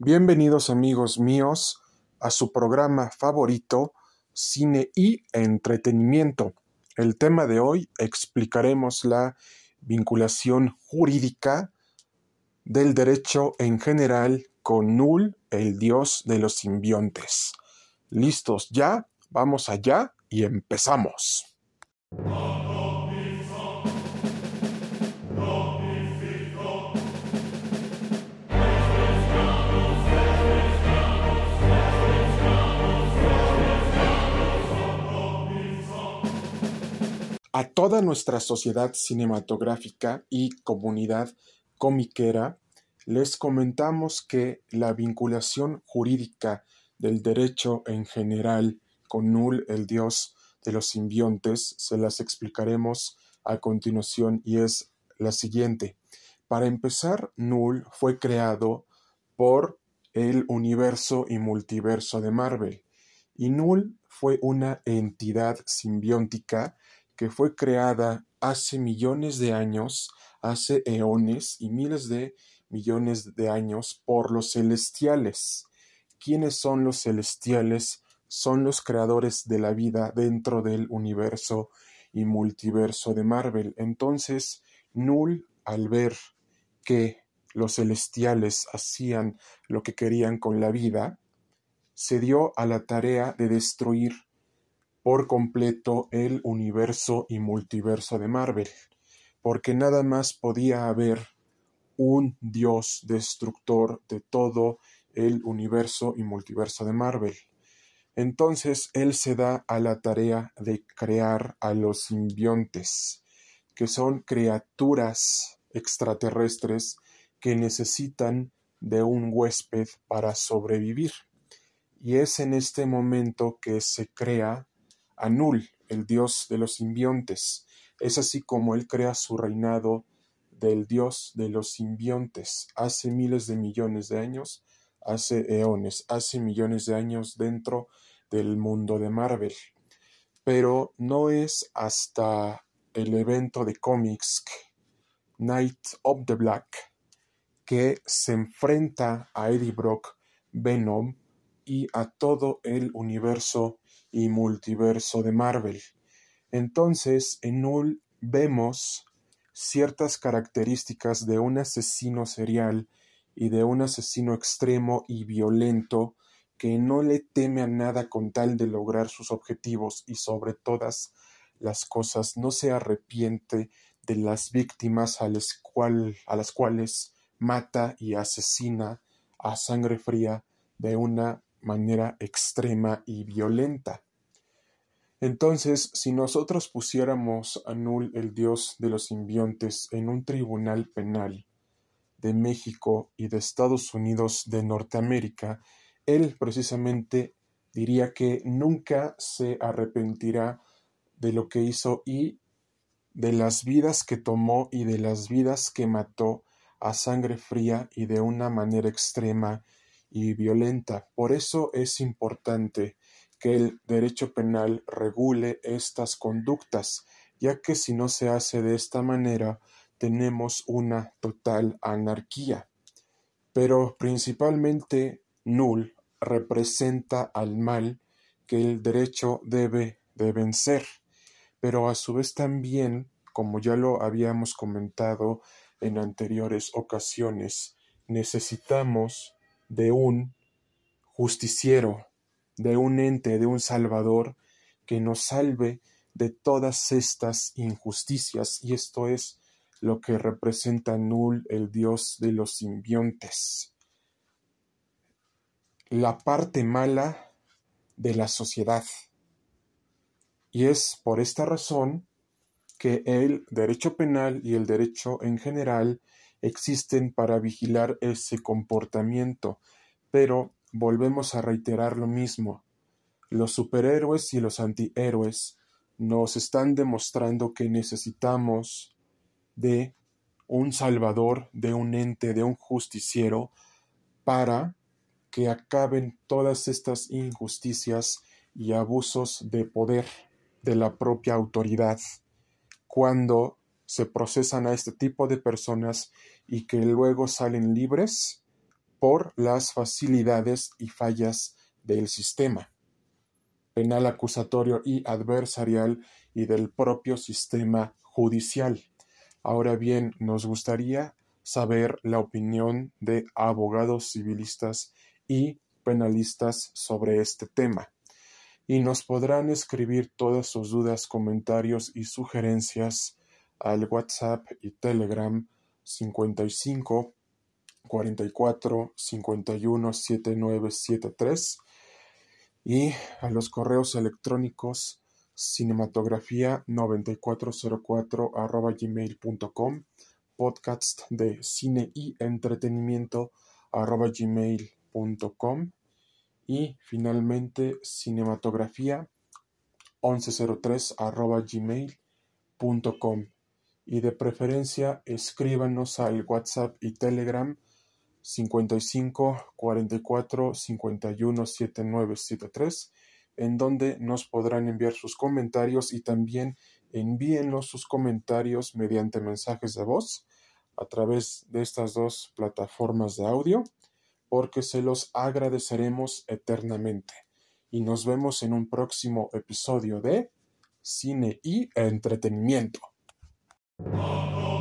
Bienvenidos amigos míos a su programa favorito, Cine y Entretenimiento. El tema de hoy explicaremos la vinculación jurídica del derecho en general con Null, el dios de los simbiontes. ¿Listos ya? Vamos allá y empezamos. A toda nuestra sociedad cinematográfica y comunidad comiquera, les comentamos que la vinculación jurídica del derecho en general con Null, el dios de los simbiontes, se las explicaremos a continuación y es la siguiente. Para empezar, Null fue creado por el universo y multiverso de Marvel, y Null fue una entidad simbiótica que fue creada hace millones de años, hace eones y miles de millones de años por los celestiales. ¿Quiénes son los celestiales? Son los creadores de la vida dentro del universo y multiverso de Marvel. Entonces, Null, al ver que los celestiales hacían lo que querían con la vida, se dio a la tarea de destruir por completo el universo y multiverso de Marvel, porque nada más podía haber un dios destructor de todo el universo y multiverso de Marvel. Entonces él se da a la tarea de crear a los simbiontes, que son criaturas extraterrestres que necesitan de un huésped para sobrevivir. Y es en este momento que se crea Anul, el dios de los simbiontes. Es así como él crea su reinado del dios de los simbiontes hace miles de millones de años, hace eones, hace millones de años dentro del mundo de Marvel. Pero no es hasta el evento de cómics Night of the Black que se enfrenta a Eddie Brock, Venom y a todo el universo y multiverso de Marvel. Entonces, en Null vemos ciertas características de un asesino serial y de un asesino extremo y violento que no le teme a nada con tal de lograr sus objetivos y sobre todas las cosas no se arrepiente de las víctimas a las, a las cuales mata y asesina a sangre fría de una manera extrema y violenta. Entonces, si nosotros pusiéramos a Null, el dios de los simbiontes, en un tribunal penal de México y de Estados Unidos de Norteamérica, él precisamente diría que nunca se arrepentirá de lo que hizo y de las vidas que tomó y de las vidas que mató a sangre fría y de una manera extrema y violenta. Por eso es importante que el derecho penal regule estas conductas, ya que si no se hace de esta manera, tenemos una total anarquía. Pero principalmente null representa al mal que el derecho debe de vencer, pero a su vez también, como ya lo habíamos comentado en anteriores ocasiones, necesitamos de un justiciero, de un ente, de un Salvador, que nos salve de todas estas injusticias, y esto es lo que representa Null, el dios de los simbiontes. La parte mala de la sociedad. Y es por esta razón que el derecho penal y el derecho en general existen para vigilar ese comportamiento, pero volvemos a reiterar lo mismo. Los superhéroes y los antihéroes nos están demostrando que necesitamos de un salvador, de un ente, de un justiciero, para que acaben todas estas injusticias y abusos de poder de la propia autoridad. Cuando se procesan a este tipo de personas y que luego salen libres, por las facilidades y fallas del sistema penal acusatorio y adversarial y del propio sistema judicial. Ahora bien, nos gustaría saber la opinión de abogados civilistas y penalistas sobre este tema. Y nos podrán escribir todas sus dudas, comentarios y sugerencias al WhatsApp y Telegram 55 44 51 7973 y a los correos electrónicos cinematografía 9404 arroba gmail.com podcast de cine y entretenimiento arroba gmail.com y finalmente cinematografía 1103 arroba gmail.com y de preferencia escríbanos al WhatsApp y Telegram 55 44 51 79 73 en donde nos podrán enviar sus comentarios y también envíennos sus comentarios mediante mensajes de voz a través de estas dos plataformas de audio porque se los agradeceremos eternamente y nos vemos en un próximo episodio de Cine y Entretenimiento. Oh, no.